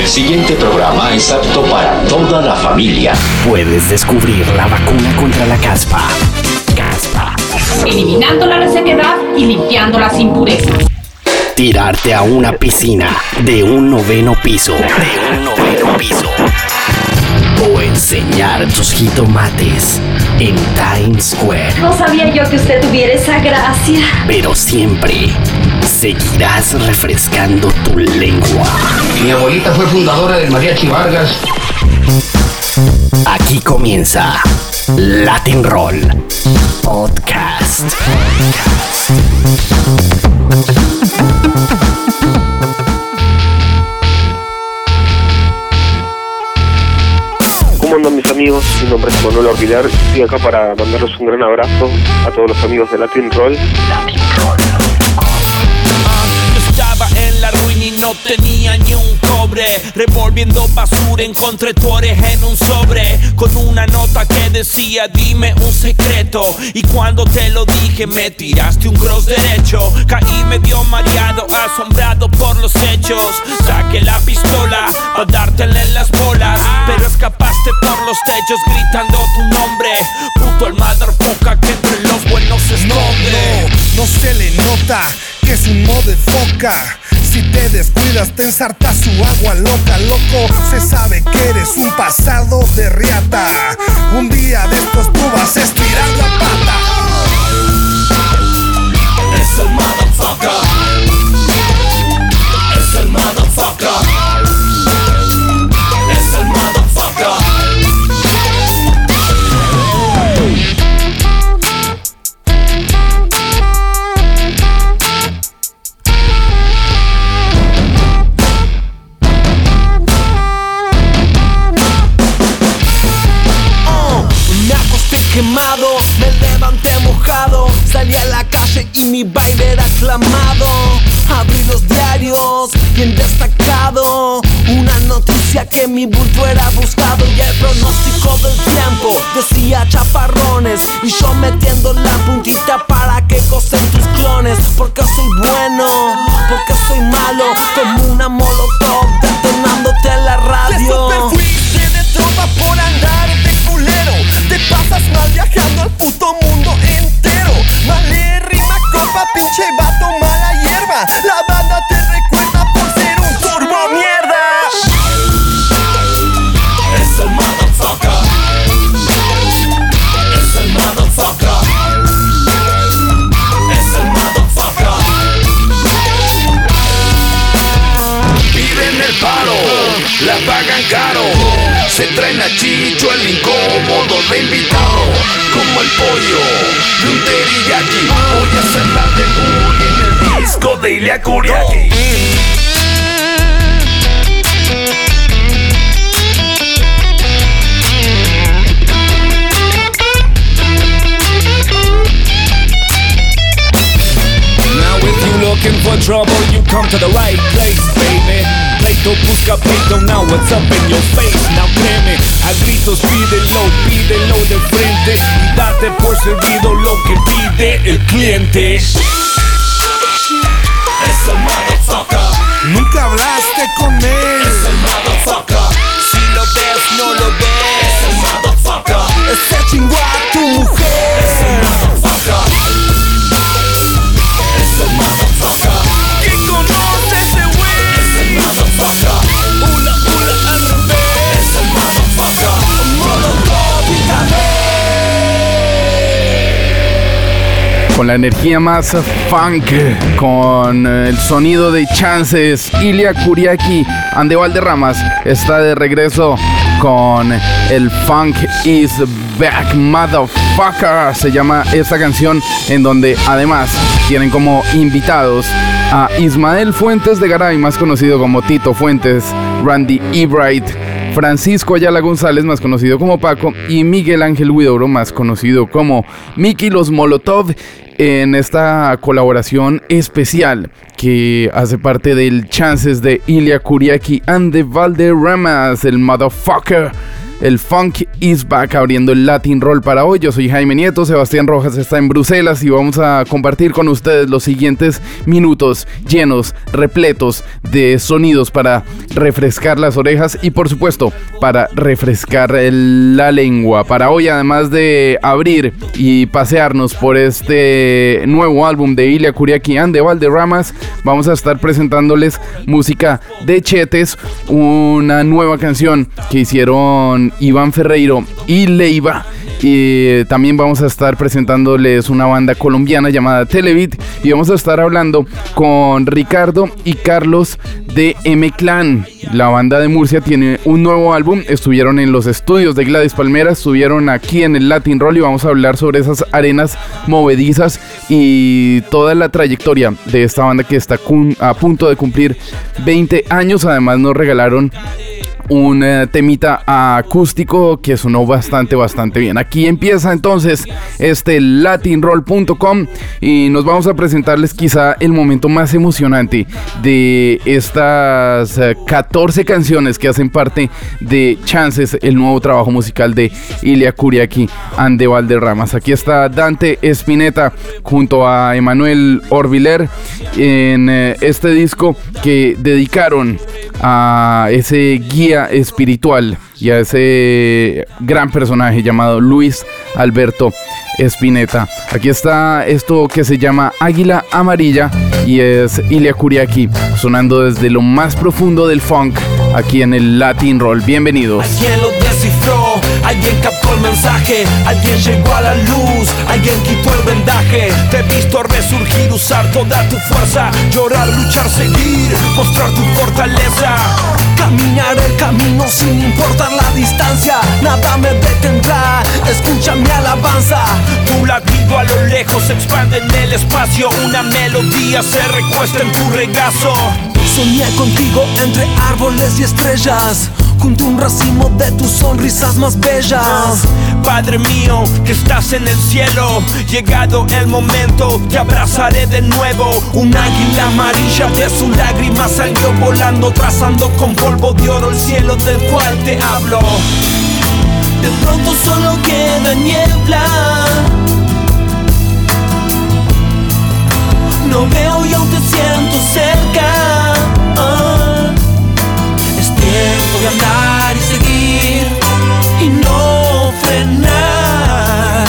El siguiente programa es apto para toda la familia. Puedes descubrir la vacuna contra la caspa. Caspa. Eliminando la resequedad y limpiando las impurezas. Tirarte a una piscina de un noveno piso. De un noveno piso. O enseñar tus jitomates en Times Square. No sabía yo que usted tuviera esa gracia. Pero siempre seguirás refrescando tu lengua. Mi abuelita fue fundadora del Mariachi Vargas. Aquí comienza Latin Roll Podcast. ¿Cómo amigos? Mi nombre es Manuel Orbilar. Estoy acá para mandarles un gran abrazo a todos los amigos de Latin Roll. Estaba en la ruina y no tenía ni un cobre. Revolviendo basura encontré tu oreja en un sobre. Con una nota que decía dime un secreto. Y cuando te lo dije me tiraste un cross derecho. Caí medio mareado, asombrado por los hechos. Saqué la pistola para dártela en las bolas. Pero escapaste por los techos gritando tu nombre. Puto el motherfucker que entre los buenos se No, esconde. no, no se le nota que es un modo foca. Si te descuidas, te ensartas su agua loca, loco. Se sabe que eres un pasado de riata. Un día de estos tú vas a estirar la que mi bulto era buscado y el pronóstico del tiempo. Decía chaparrones y yo metiendo la puntita para que gocen tus clones, porque soy bueno, porque soy malo, como una molotov El incómodo de invitado. Como el pollo de un teriyaki. Voy a en el disco de Kuriaki. Now if you looking for trouble, you come to the right place. Pleito busca pleito, now what's up in your face? Now créeme, a gritos pídelo, pídelo de frente y date por servido lo que pide el cliente. Es el motherfucker, Nunca hablaste con él. es el motherfucker. Si lo ves, no lo ves. Es el motherfucker, Se chingó a tu mujer. Con la energía más funk, con eh, el sonido de chances. Ilia Kuriaki, Ande Valderramas está de regreso con el Funk is Back, Motherfucker. Se llama esta canción, en donde además tienen como invitados a Ismael Fuentes de Garay, más conocido como Tito Fuentes, Randy Ebright. Francisco Ayala González, más conocido como Paco, y Miguel Ángel Huidobro, más conocido como Miki Los Molotov, en esta colaboración especial que hace parte del Chances de Ilia Kuriaki and the Valderramas, el motherfucker. El Funk is back abriendo el Latin Roll para hoy. Yo soy Jaime Nieto, Sebastián Rojas está en Bruselas y vamos a compartir con ustedes los siguientes minutos llenos, repletos de sonidos para refrescar las orejas y por supuesto para refrescar la lengua. Para hoy además de abrir y pasearnos por este nuevo álbum de Ilia Curiaquian de Valderramas, vamos a estar presentándoles música de Chetes, una nueva canción que hicieron Iván Ferreiro y Leiva. Y también vamos a estar presentándoles una banda colombiana llamada Televit y vamos a estar hablando con Ricardo y Carlos de M Clan. La banda de Murcia tiene un nuevo álbum, estuvieron en los estudios de Gladys Palmera, estuvieron aquí en el Latin Roll y vamos a hablar sobre esas arenas movedizas y toda la trayectoria de esta banda que está a punto de cumplir 20 años. Además nos regalaron un eh, temita acústico que sonó bastante, bastante bien. Aquí empieza entonces este latinroll.com y nos vamos a presentarles quizá el momento más emocionante de estas 14 eh, canciones que hacen parte de Chances, el nuevo trabajo musical de Ilia Curiaki Ande Valderramas. Aquí está Dante Espineta junto a Emanuel Orbiler en eh, este disco que dedicaron a ese guía espiritual y a ese gran personaje llamado Luis Alberto Espineta. Aquí está esto que se llama Águila Amarilla y es Ilia Kuriaki sonando desde lo más profundo del funk aquí en el Latin Roll. Bienvenidos. Descifró, alguien captó el mensaje, alguien llegó a la luz, alguien quitó el vendaje. Te he visto resurgir, usar toda tu fuerza, llorar, luchar, seguir, mostrar tu fortaleza. Caminar el camino sin importar la distancia, nada me detendrá. Escucha mi alabanza, tu latido a lo lejos se expande en el espacio. Una melodía se recuesta en tu regazo. Soñé contigo entre árboles y estrellas junto a un racimo de tus sonrisas más bellas. Padre mío, que estás en el cielo, llegado el momento, te abrazaré de nuevo. Un águila amarilla de su lágrima salió volando, trazando con polvo de oro el cielo del cual te hablo. De pronto solo queda niebla. No veo y aún te siento cerca. Tiempo de andar y seguir y no frenar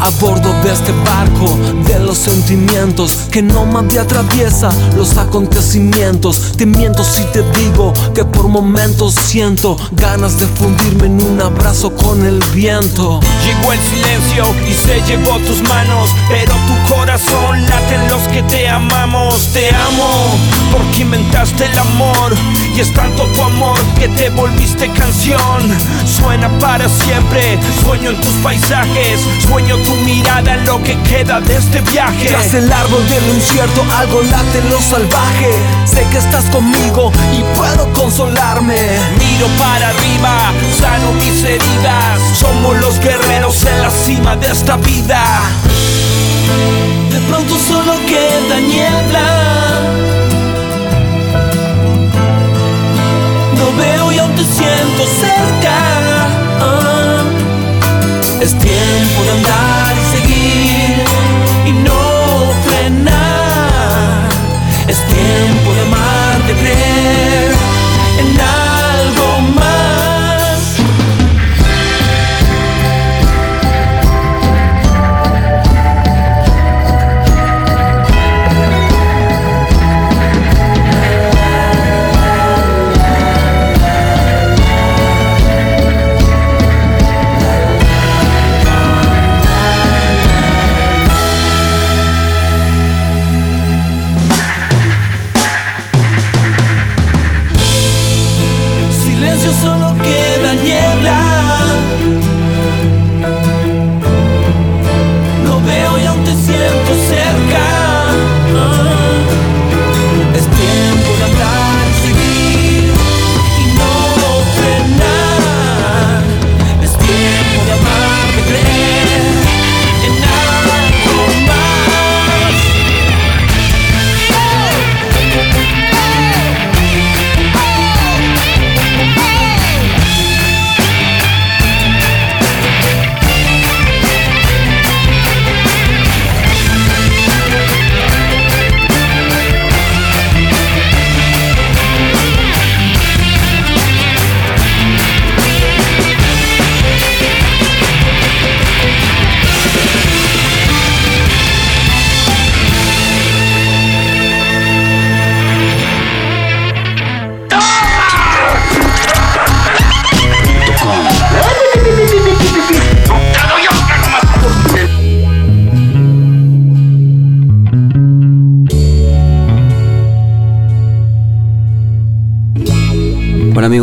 a bordo de este barco de los sentimientos que no me atraviesa los acontecimientos. Te miento si te digo que por momentos siento ganas de fundirme en un abrazo con el viento. Llegó el silencio y se llevó tus manos, pero tu corazón late en los que te amamos. Te amo porque inventaste el amor y es tanto tu amor que te volviste canción. Suena para siempre, sueño en tus paisajes, sueño tu mirada en lo que queda de este viaje. Tras el árbol de lo incierto, algo late en lo salvaje. Sé que estás conmigo y puedo consolarme. Miro para arriba, sano mis heridas. Somos los guerreros en la cima de esta vida. De pronto solo queda niebla. Te siento cerca. Ah, es tiempo de andar y no frenar. Es tiempo de amar, de creer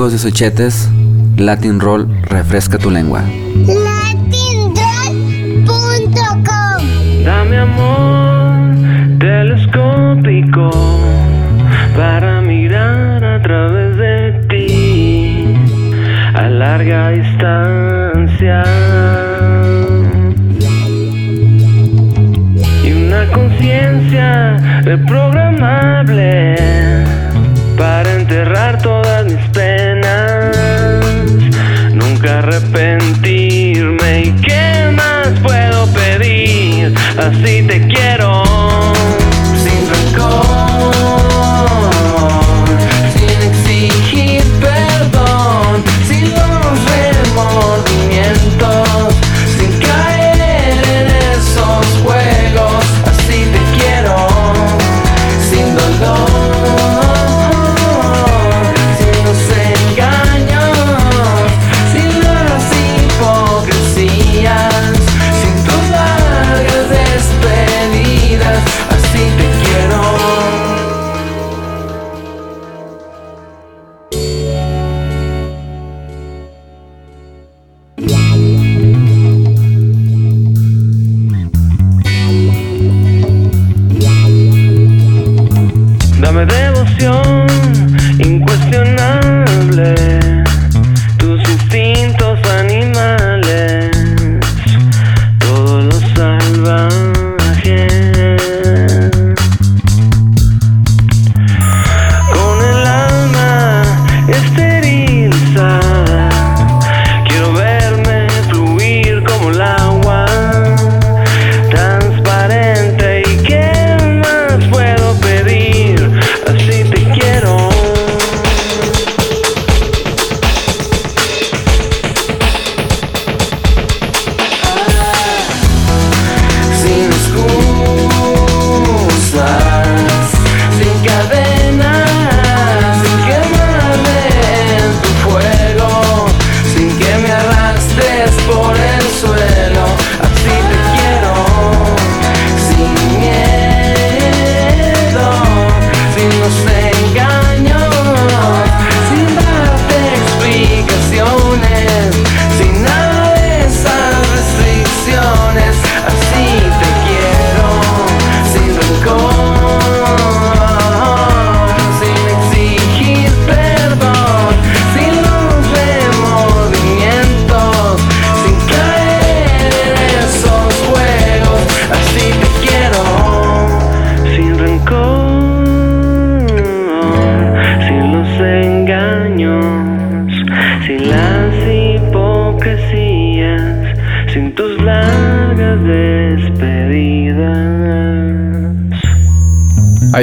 amigos de Sochetes? Latin Roll refresca tu lengua. LatinRoll.com Dame amor telescópico para mirar a través de ti a larga distancia. Y una conciencia reprogramable para enterrar todas Así te quiero,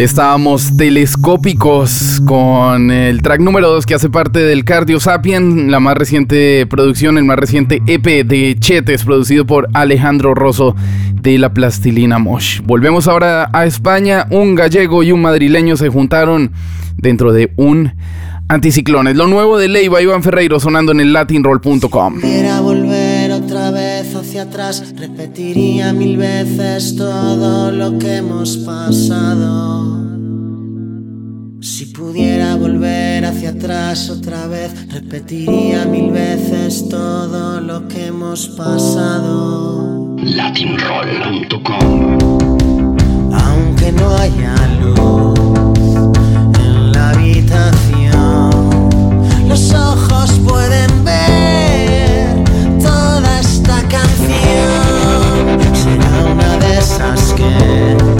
Estábamos telescópicos con el track número 2 que hace parte del Cardio Sapien, la más reciente producción, el más reciente EP de Chetes, producido por Alejandro Rosso de la Plastilina Mosh. Volvemos ahora a España, un gallego y un madrileño se juntaron dentro de un anticiclones. Lo nuevo de Leiva, Iván Ferreiro sonando en el latinroll.com. hacia atrás, repetiría mil veces todo lo que hemos pasado. Si pudiera volver hacia atrás otra vez, repetiría mil veces todo lo que hemos pasado. Latinroll.com Aunque no haya luz en la habitación, los ojos pueden una de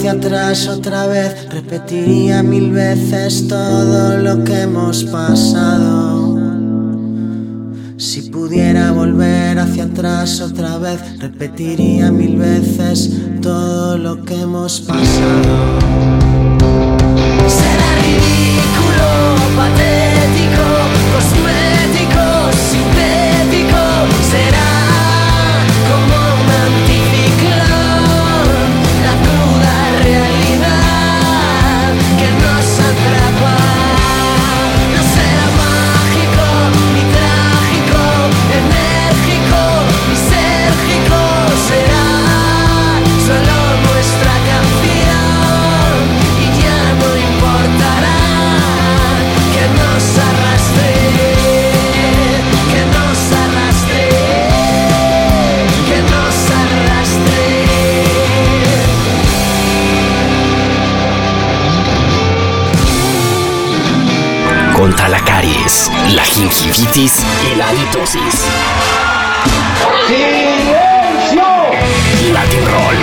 hacia atrás otra vez, repetiría mil veces todo lo que hemos pasado. Si pudiera volver hacia atrás otra vez, repetiría mil veces todo lo que hemos pasado. Será ridículo, Contra la caries, la gingivitis y la halitosis. ¡Silencio! Latin Roll,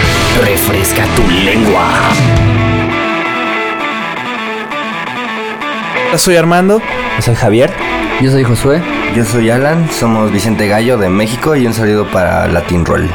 refresca tu lengua. Yo soy Armando. Yo soy Javier. Yo soy Josué. Yo soy Alan. Somos Vicente Gallo de México y un saludo para Latin Roll.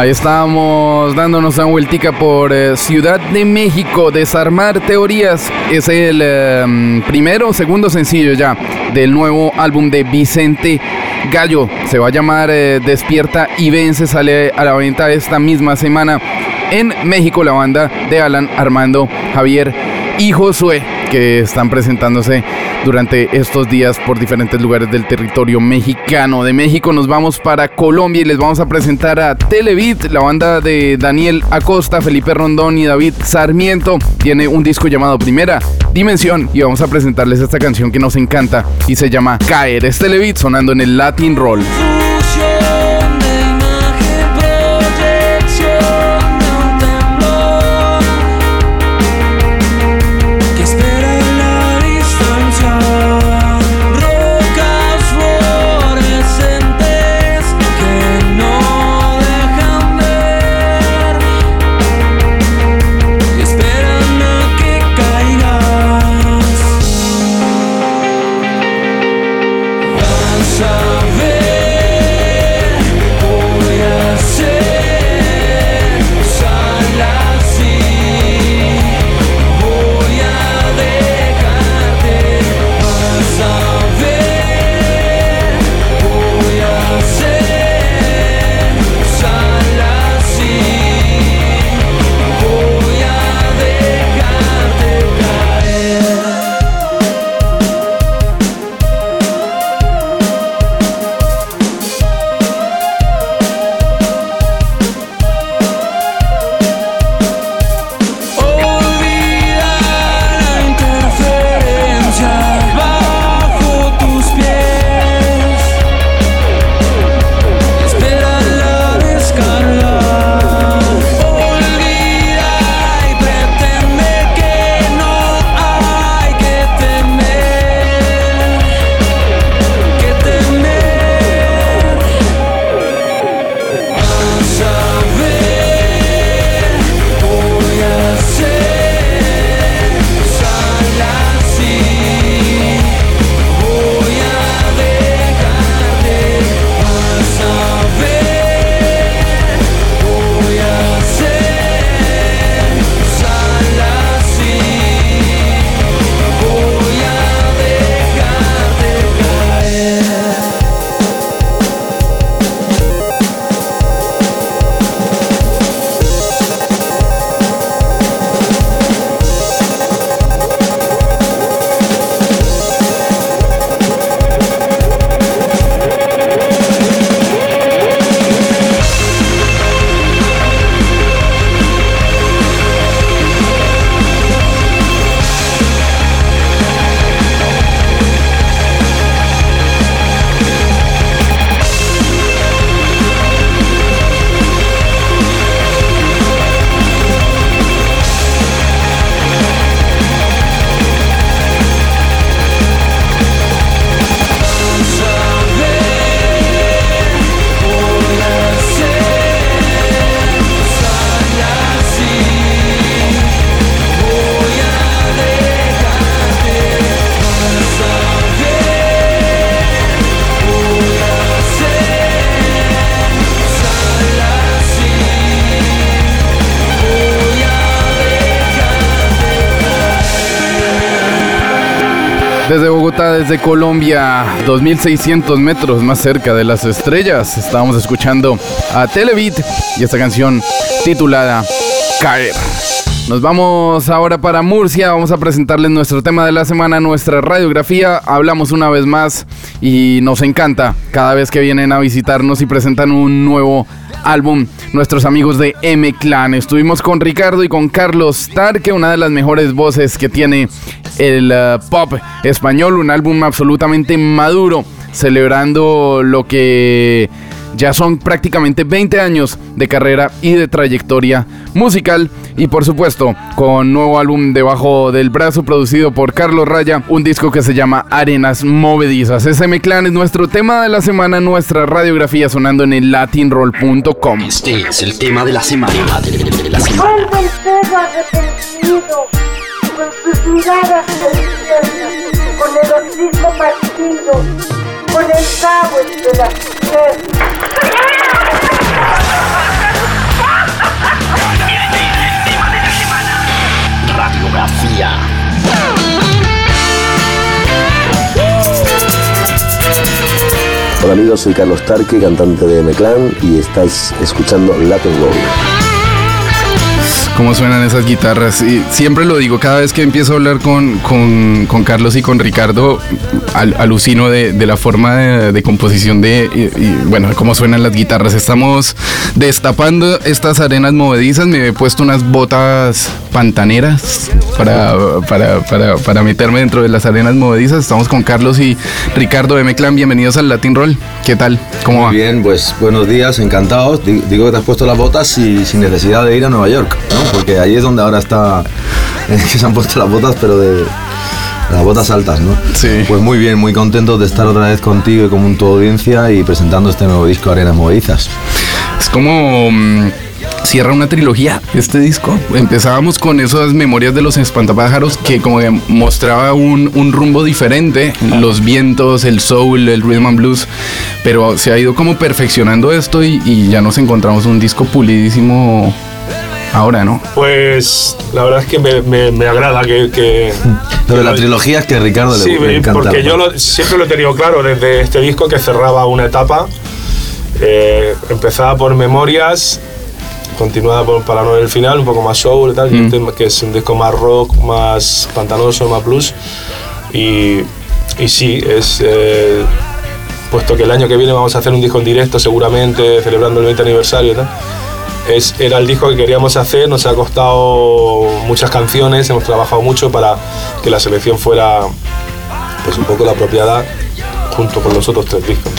Ahí estábamos dándonos una vueltica por eh, Ciudad de México, Desarmar Teorías. Es el eh, primero, segundo sencillo ya del nuevo álbum de Vicente Gallo. Se va a llamar eh, Despierta y Vence, sale a la venta esta misma semana. En México la banda de Alan, Armando, Javier y Josué que están presentándose durante estos días por diferentes lugares del territorio mexicano. De México nos vamos para Colombia y les vamos a presentar a Televit, la banda de Daniel Acosta, Felipe Rondón y David Sarmiento. Tiene un disco llamado Primera Dimensión y vamos a presentarles esta canción que nos encanta y se llama Caer. Es Televit sonando en el Latin Roll. Desde Colombia, 2600 metros más cerca de las estrellas, estábamos escuchando a Televit y esta canción titulada Caer. Nos vamos ahora para Murcia, vamos a presentarles nuestro tema de la semana, nuestra radiografía. Hablamos una vez más y nos encanta cada vez que vienen a visitarnos y presentan un nuevo álbum nuestros amigos de M Clan. Estuvimos con Ricardo y con Carlos Tarque, una de las mejores voces que tiene el uh, pop español, un álbum absolutamente maduro, celebrando lo que ya son prácticamente 20 años de carrera y de trayectoria musical y por supuesto con nuevo álbum debajo del brazo producido por Carlos Raya, un disco que se llama Arenas Movedizas. SM Clan es nuestro tema de la semana, nuestra radiografía sonando en el latinroll.com. Este es el tema de la semana. De la con sus miradas con el partido, conectados de las Radiografía. Hola amigos, soy Carlos Tarque, cantante de M-Clan y estás escuchando Latin Roll cómo suenan esas guitarras. Y siempre lo digo, cada vez que empiezo a hablar con, con, Carlos y con Ricardo, al, alucino de, de, la forma de, composición de, y, y, bueno, cómo suenan las guitarras. Estamos destapando estas arenas movedizas, me he puesto unas botas pantaneras para, para, para, para meterme dentro de las arenas movedizas. Estamos con Carlos y Ricardo de M-Clan, bienvenidos al Latin Roll. ¿Qué tal? ¿Cómo va? Bien, pues buenos días, encantados. Digo que te has puesto las botas y sin necesidad de ir a Nueva York, ¿no? porque ahí es donde ahora está, que se han puesto las botas, pero de las botas altas, ¿no? Sí. Pues muy bien, muy contentos de estar otra vez contigo y con tu audiencia y presentando este nuevo disco Arenas Movedizas. Es como... Cierra una trilogía este disco. Empezábamos con esas memorias de los espantapájaros que como que mostraba un, un, rumbo diferente, los vientos, el soul, el rhythm and blues, pero se ha ido como perfeccionando esto y, y ya nos encontramos un disco pulidísimo ahora, ¿no? Pues la verdad es que me, me, me agrada que... que lo de la trilogía es que a Ricardo sí, le, le encanta. porque yo lo, siempre lo he tenido claro desde este disco que cerraba una etapa. Eh, empezaba por Memorias, continuada por Para no el final, un poco más soul y tal, mm. que es un disco más rock, más pantanoso, más blues. Y, y sí, es... Eh, puesto que el año que viene vamos a hacer un disco en directo seguramente, celebrando el 20 aniversario y tal. Es, era el disco que queríamos hacer, nos ha costado muchas canciones, hemos trabajado mucho para que la selección fuera pues un poco la apropiada junto con los otros tres discos.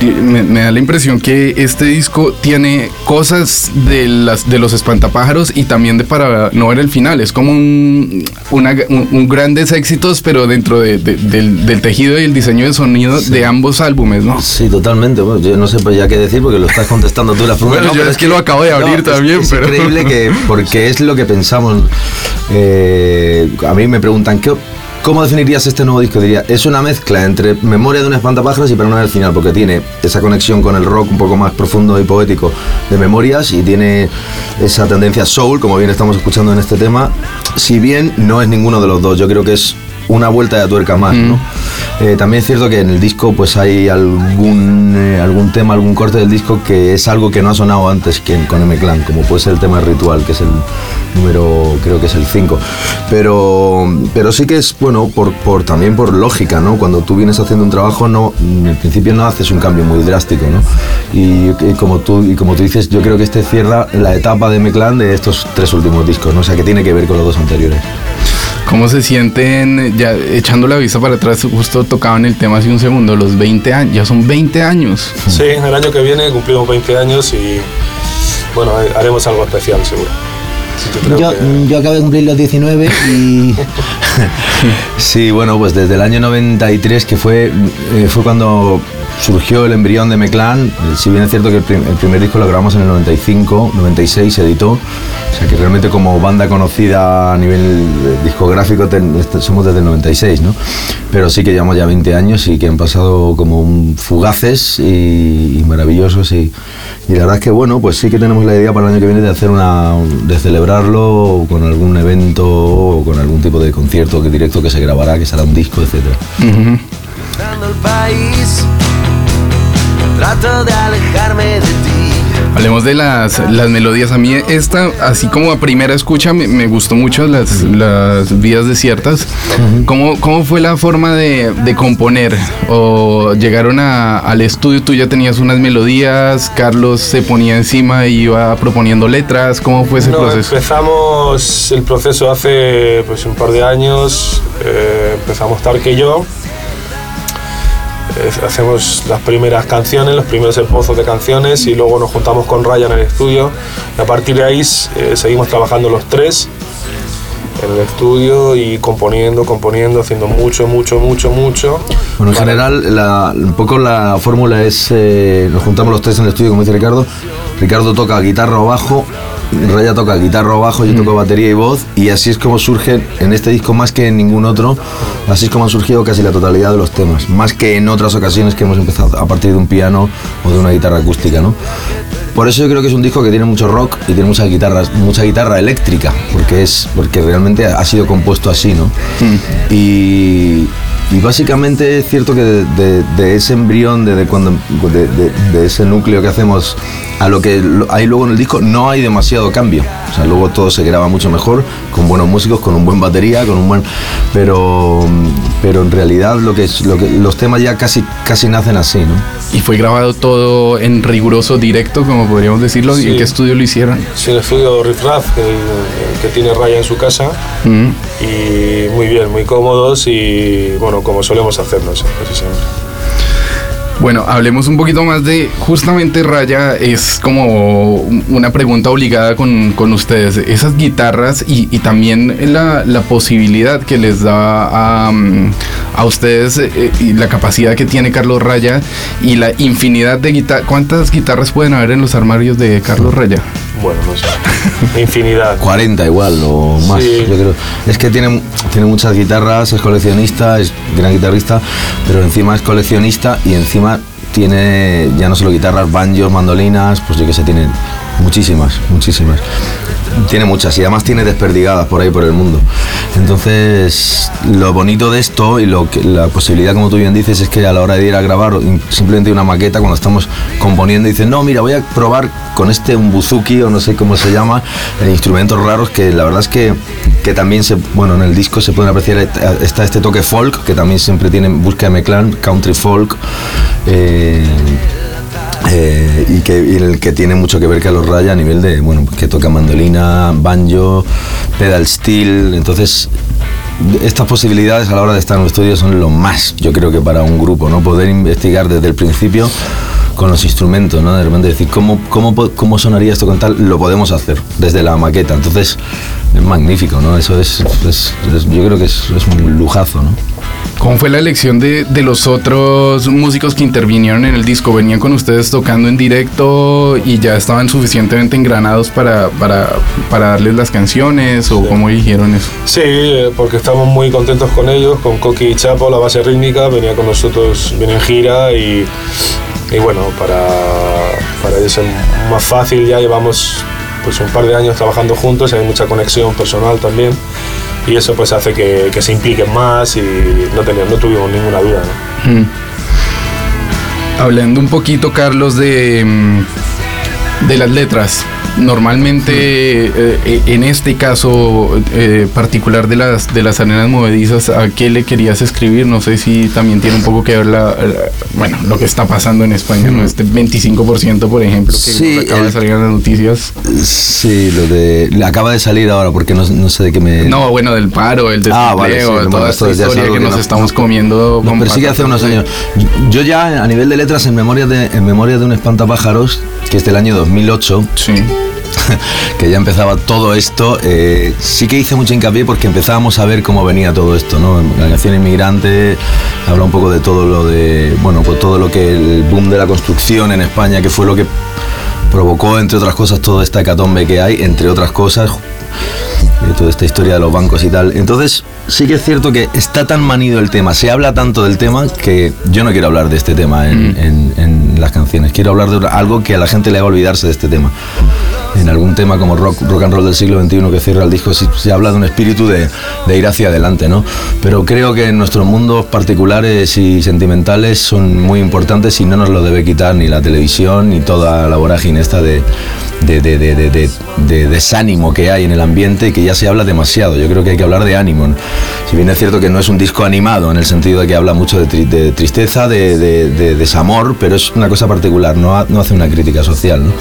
Me, me, da la impresión que este disco tiene cosas de, las, de los espantapájaros y también de para no ver el final. Es como un, una, un, un grandes éxitos, pero dentro de, de, del, del, tejido y el diseño de sonido sí. de ambos álbumes, ¿no? Sí, totalmente. Bueno, yo no sé pues ya qué decir porque lo estás contestando tú la pregunta. Bueno, no, yo pero es que lo acabo de abrir no, también, es, pero. Es increíble que, porque es lo que pensamos. Eh, a mí me preguntan, ¿qué, ¿Cómo definirías este nuevo disco? Diría, es una mezcla entre Memoria de un espantapájaros y no al final, porque tiene esa conexión con el rock un poco más profundo y poético de Memorias y tiene esa tendencia soul, como bien estamos escuchando en este tema, si bien no es ninguno de los dos, yo creo que es una vuelta de tuerca más, ¿no? Eh, también es cierto que en el disco pues hay algún, eh, algún tema, algún corte del disco que es algo que no ha sonado antes que con M-Clan, como puede ser el tema Ritual, que es el número, creo que es el 5. Pero, pero sí que es, bueno, por, por, también por lógica, ¿no? Cuando tú vienes haciendo un trabajo, no, en principio no haces un cambio muy drástico, ¿no? Y, y como, tú, y como tú dices, yo creo que este cierra la etapa de M-Clan de estos tres últimos discos, ¿no? O sea, que tiene que ver con los dos anteriores. ¿Cómo se sienten, ya echando la vista para atrás, justo tocaban el tema hace un segundo, los 20 años, ya son 20 años? Sí, el año que viene cumplimos 20 años y bueno, haremos algo especial seguro. Yo, que... yo acabo de cumplir los 19 y... sí, bueno, pues desde el año 93 que fue, eh, fue cuando surgió el embrión de Meclán, si bien es cierto que el, prim el, primer disco lo grabamos en el 95, 96 se editó, o sea que realmente como banda conocida a nivel discográfico ten, somos desde el 96, ¿no? Pero sí que llevamos ya 20 años y que han pasado como fugaces y, y maravillosos y, y, la verdad es que bueno, pues sí que tenemos la idea para el año que viene de hacer una, de celebrarlo con algún evento o con algún tipo de concierto que directo que se grabará, que será un disco, etc. Hablemos de las, las melodías. A mí esta, así como a primera escucha, me, me gustó mucho las, las vidas desiertas. Uh -huh. ¿Cómo, ¿Cómo, fue la forma de, de componer? ¿O llegaron a, al estudio, tú ya tenías unas melodías, Carlos se ponía encima y iba proponiendo letras? ¿Cómo fue ese no, proceso? Empezamos el proceso hace pues, un par de años. Eh, empezamos Tarque y yo hacemos las primeras canciones, los primeros esbozos de canciones y luego nos juntamos con Ryan en el estudio. Y a partir de ahí eh, seguimos trabajando los tres en el estudio y componiendo, componiendo, haciendo mucho, mucho, mucho, mucho. Bueno, en general, la, un poco la fórmula es, eh, nos juntamos los tres en el estudio, como dice Ricardo, Ricardo toca guitarra o bajo, Raya toca guitarra o bajo, yo toco batería y voz, y así es como surge en este disco más que en ningún otro, así es como han surgido casi la totalidad de los temas, más que en otras ocasiones que hemos empezado a partir de un piano o de una guitarra acústica, ¿no? Por eso yo creo que es un disco que tiene mucho rock y tiene mucha guitarra, mucha guitarra eléctrica, porque es porque realmente ha sido compuesto así, ¿no? Mm. Y, y básicamente es cierto que de, de- de ese embrión, de, de cuando, de, de- de ese núcleo que hacemos a lo que hay luego en el disco, no hay demasiado cambio. O sea, luego todo se graba mucho mejor, con buenos músicos, con un buen batería, con un buen. Pero, pero en realidad lo que es, lo que, los temas ya casi, casi nacen así, ¿no? Y fue grabado todo en riguroso directo, como podríamos decirlo. ¿Y en qué estudio lo hicieron? Sí, el estudio Riff Raff, que, que tiene Raya en su casa. Mm. Y muy bien, muy cómodos y bueno, como solemos hacernos casi siempre. Bueno, hablemos un poquito más de justamente Raya, es como una pregunta obligada con, con ustedes, esas guitarras y, también la, la posibilidad que les da a, a ustedes eh, y la capacidad que tiene Carlos Raya y la infinidad de guitarras. ¿Cuántas guitarras pueden haber en los armarios de Carlos Raya? Bueno, no sé. Infinidad. 40 igual o más, Sí. yo creo. Es que tiene, tiene muchas guitarras, es coleccionista, es gran guitarrista, pero encima es coleccionista y encima tiene ya no solo guitarras, banjos, mandolinas, pues yo que sé, tiene muchísimas, muchísimas. Tiene muchas y además tiene desperdigadas por ahí por el mundo. Entonces, lo bonito de esto y la posibilidad, como tú bien dices, es que a la hora de ir a grabar simplemente una maqueta, cuando estamos componiendo, dicen, no, mira, voy a probar con este un buzuki o no sé cómo se llama, eh, instrumentos raros que la verdad es que, que también se, bueno, en el disco se pueden apreciar, eh, está este toque folk, que también siempre tiene Busca de Meclán, country folk. eh, eh, y que el que tiene mucho que ver que los raya a nivel de bueno que toca mandolina banjo pedal steel entonces estas posibilidades a la hora de estar en un estudio son lo más yo creo que para un grupo no poder investigar desde el principio con los instrumentos, ¿no? De repente decir, ¿cómo, cómo, cómo sonaría esto con tal? Lo podemos hacer desde la maqueta. Entonces, es magnífico, ¿no? Eso es, es- es- yo creo que es, es un lujazo, ¿no? ¿Cómo fue la elección de, de los otros músicos que intervinieron en el disco? ¿Venían con ustedes tocando en directo y ya estaban suficientemente engranados para, para, para darles las canciones o cómo eligieron eso? Sí, eh, porque estamos muy contentos con ellos, con Coqui y Chapo, la base rítmica, venía con nosotros, viene en gira y, y bueno, para, para ellos es más fácil, ya llevamos pues un par de años trabajando juntos, hay mucha conexión personal también y eso pues hace que, que se impliquen más y no, teníamos, tuvimos ninguna duda. ¿no? Mm. Hablando un poquito, Carlos, de, mm, de las letras. Normalmente, eh, eh, en este caso eh, particular de las, de las arenas movedizas, ¿a qué le querías escribir? No sé si también tiene un poco que ver la, la- bueno, lo que está pasando en España, ¿no? Este 25%, por ejemplo, que Sí, acaba de salir en las noticias. Sí, lo de. Acaba de salir ahora porque no, no sé de qué me. No, bueno, del paro, el desempleo, Ah, vale, sí, toda esta historia que que nos no- estamos comiendo. Nos con persigue hace unos años. Yo ya a nivel de letras en memoria de, en memoria de un espantapájaros, que es del año 2008, que ya empezaba todo esto, eh, sí que hice mucho hincapié porque empezábamos a ver cómo venía todo esto, ¿no? La canción Inmigrante habla un poco de todo lo de, bueno, pues todo lo que el boom de la construcción en España, que fue lo que provocó, entre otras cosas, toda esta hecatombe que hay, entre otras cosas, toda esta historia de los bancos y tal. Entonces, sí que es cierto que está tan manido el tema, se habla tanto del tema que yo no quiero hablar de este tema en, en- en las canciones. Quiero hablar de algo que a la gente le haga olvidarse de este tema. En algún tema como rock, rock and roll del siglo XXI que cierra el disco, se habla de un espíritu de, de ir hacia adelante, ¿no? Pero creo que en nuestros mundos particulares y sentimentales son muy importantes y no nos lo debe quitar ni la televisión ni toda la vorágine esta de, de, de- de- de- de- de desánimo que hay en el ambiente y que ya se habla demasiado. Yo creo que hay que hablar de ánimo. Si bien es cierto que no es un disco animado en el sentido de que habla mucho de, tri- de tristeza, de, de- de desamor, pero es una cosa particular, no, no hace una crítica social. ¿no?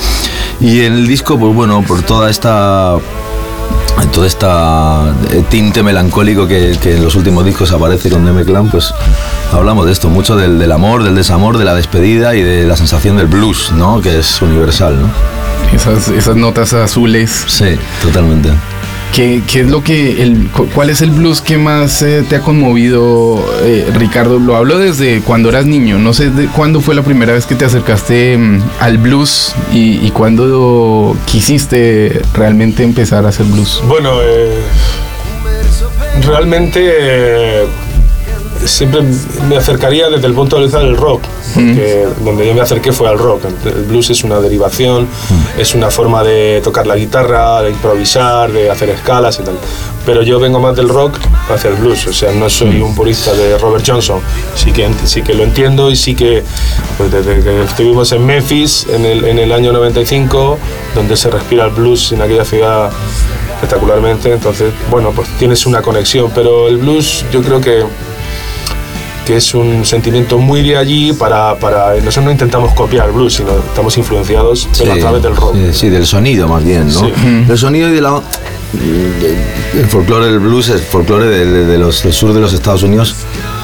Y en el disco, pues bueno, por toda esta todo este tinte melancólico que, que en los últimos discos aparece con Deme Clan, pues hablamos de esto, mucho del, del amor, del desamor, de la despedida y de la sensación del blues, ¿no? Que es universal, ¿no? Esas, esas notas azules. Sí, totalmente. ¿Qué, qué es lo que, el, cu- cuál es el blues que más eh, te ha conmovido, eh, Ricardo? Lo hablo desde cuando eras niño. No sé de cuándo fue la primera vez que te acercaste mm, al blues y, y cuándo quisiste realmente empezar a hacer blues. Bueno, eh, realmente eh, siempre me acercaría desde el punto de vista del rock, porque donde yo me acerqué fue al rock. El blues es una derivación, es una forma de tocar la guitarra, de improvisar, de hacer escalas y tal. Pero yo vengo más del rock hacia el blues, o sea, no soy un purista de Robert Johnson. Sí que, sí que lo entiendo y sí que pues, desde que estuvimos en Memphis en el, en el año 95, donde se respira el blues en aquella ciudad espectacularmente, entonces, bueno, pues tienes una conexión, pero el blues yo creo que que es un sentimiento muy de allí para, para nosotros no intentamos copiar el blues sino estamos influenciados pero a través del rock Sí, sí, del sonido más bien, ¿no? Sí. Del sonido y de la... de- El folclore del blues es folclore del, de los, del sur de los Estados Unidos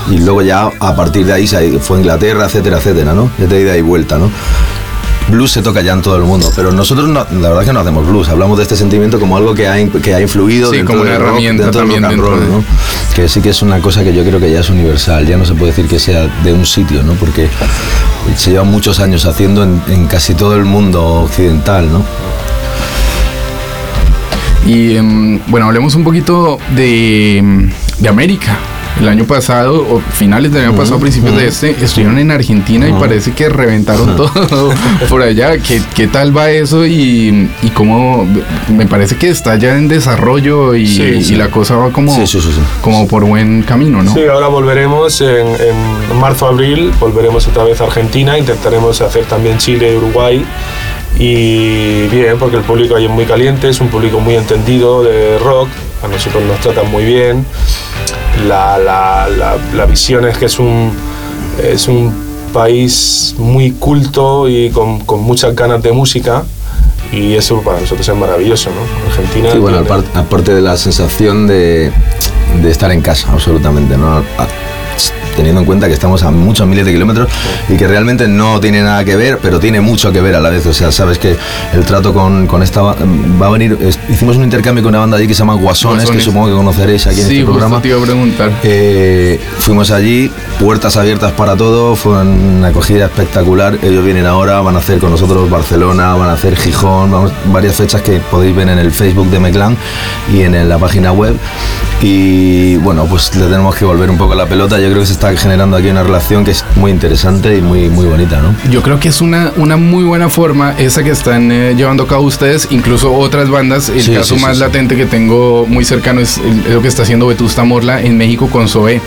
y luego ya a partir de ahí fue Inglaterra, etcétera, etcétera, ¿no? Es de ida y vuelta, ¿no? Blues se toca ya en todo el mundo, pero nosotros no- la verdad que no hacemos blues, hablamos de este sentimiento como algo que ha, in- que ha influido Sí, dentro como una rock, herramienta dentro del también rock and dentro roll, de- ¿no? Que sí que es una cosa que yo creo que ya es universal, ya no se puede decir que sea de un sitio, ¿no? Porque se lleva muchos años haciendo en, en casi todo el mundo occidental, ¿no? Y em, bueno, hablemos un poquito de, em, de América. El año pasado, o finales del año pasado, principios de este, estuvieron en Argentina y parece que reventaron todo por allá. ¿Qué, qué tal va eso? Y, y cómo me parece que está ya en desarrollo y, Sí, sí. y la cosa va como, como por buen camino, ¿no? Sí, ahora volveremos en, en marzo, abril, volveremos otra vez a Argentina, intentaremos hacer también Chile, Uruguay. Y bien, porque el público ahí es muy caliente, es un público muy entendido de rock, a nosotros nos tratan muy bien. La, la, la, la visión es que es un, es un país muy culto y con, con muchas ganas de música. Y eso para nosotros es maravilloso, ¿no? Argentina. Sí, bueno, tiene- aparte, aparte de la sensación de, de estar en casa, absolutamente, ¿no? A- teniendo en cuenta que estamos a muchos miles de kilómetros y que realmente no tiene nada que ver, pero tiene mucho que ver a la vez. O sea, sabes que el trato con, con esta ba- va a venir. es- hicimos un intercambio con una banda allí que se llama Guasones, que supongo que conoceréis aquí en Sí, este programa. te iba a preguntar. Eh, fuimos allí, puertas abiertas para todo, fue una acogida espectacular. Ellos vienen ahora, van a hacer con nosotros Barcelona, van a hacer Gijón, vamos, varias fechas que podéis ver en el Facebook de Meclán y en la página web. Y bueno, pues le tenemos que volver un poco la pelota. Yo creo que se está generando aquí una relación que es muy interesante y muy, muy bonita, ¿no? Yo creo que es una, una muy buena forma esa que están eh, llevando a cabo ustedes, incluso otras bandas. El Sí, caso sí, sí, más sí. latente que tengo muy cercano es, el- es lo que está haciendo Vetusta Morla en México con Zoé.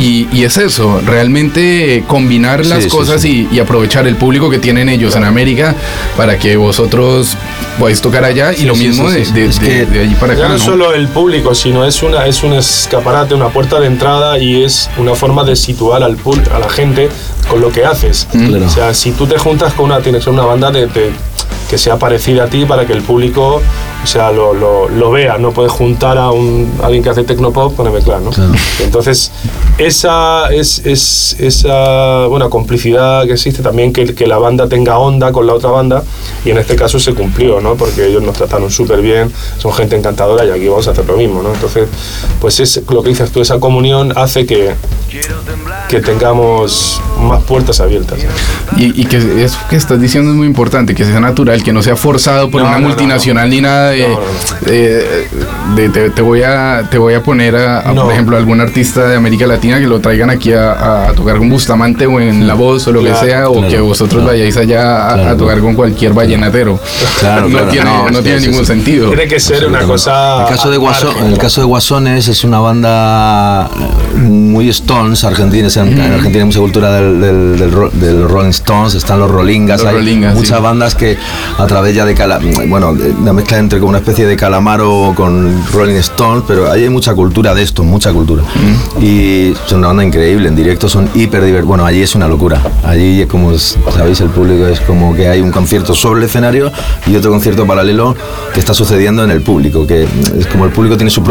Y, y es eso, realmente combinar las sí, cosas sí. Y, y aprovechar el público que tienen ellos en América para que vosotros podáis tocar allá y lo sí, mismo sí, de, sí. de- Es que de allí para ya acá. no ¿no? solo el público, sino es, una, es un escaparate, una puerta de entrada y es una forma de situar al pul- a la gente con lo que haces. Claro. O sea, si tú te juntas con una, tienes una banda de, de- que sea parecida a ti para que el público o sea, lo, lo, lo vea. No puedes juntar a, un, a alguien que hace tecnopop con M-Clan, ¿no? Entonces, esa es, es esa buena complicidad que existe también, que, que la banda tenga onda con la otra banda, y en este caso se cumplió, ¿no? Porque ellos nos trataron súper bien, son gente encantadora y aquí vamos a hacer lo mismo, ¿no? Entonces, pues es lo que dices tú, esa comunión hace que, que tengamos más puertas abiertas. Y, y que eso que estás diciendo es muy importante, que sea natural, que no sea forzado por No, una no, no, multinacional ni nada de, de- te, te voy a te voy a poner a, a, No. por ejemplo algún artista de América Latina que lo traigan aquí a, a tocar con Bustamante o en La Voz o lo Claro, que sea, o claro, que vosotros claro. vayáis allá a, tocar con cualquier vallenatero. Claro, no claro, tiene, no, tiene sí, ningún sí. sentido. Tiene que ser una cosa. El caso, de margen, el caso de Guasones es una banda eh, muy Stones, argentina, en, en Argentina hay mucha cultura del, del, del ro- del Rolling Stones, están los Rollingas, Los hay Rollingas, muchas sí. bandas que a través ya de cala, bueno, una mezcla entre como una especie de calamaro con Rolling Stones, pero ahí hay mucha cultura de esto, mucha cultura. Y son una banda increíble, en directo son hiper divertidos. Bueno, allí es una locura. Allí, es como sabéis, el público es como que hay un concierto sobre el escenario y otro concierto paralelo que está sucediendo en el público, que es como el público tiene su propio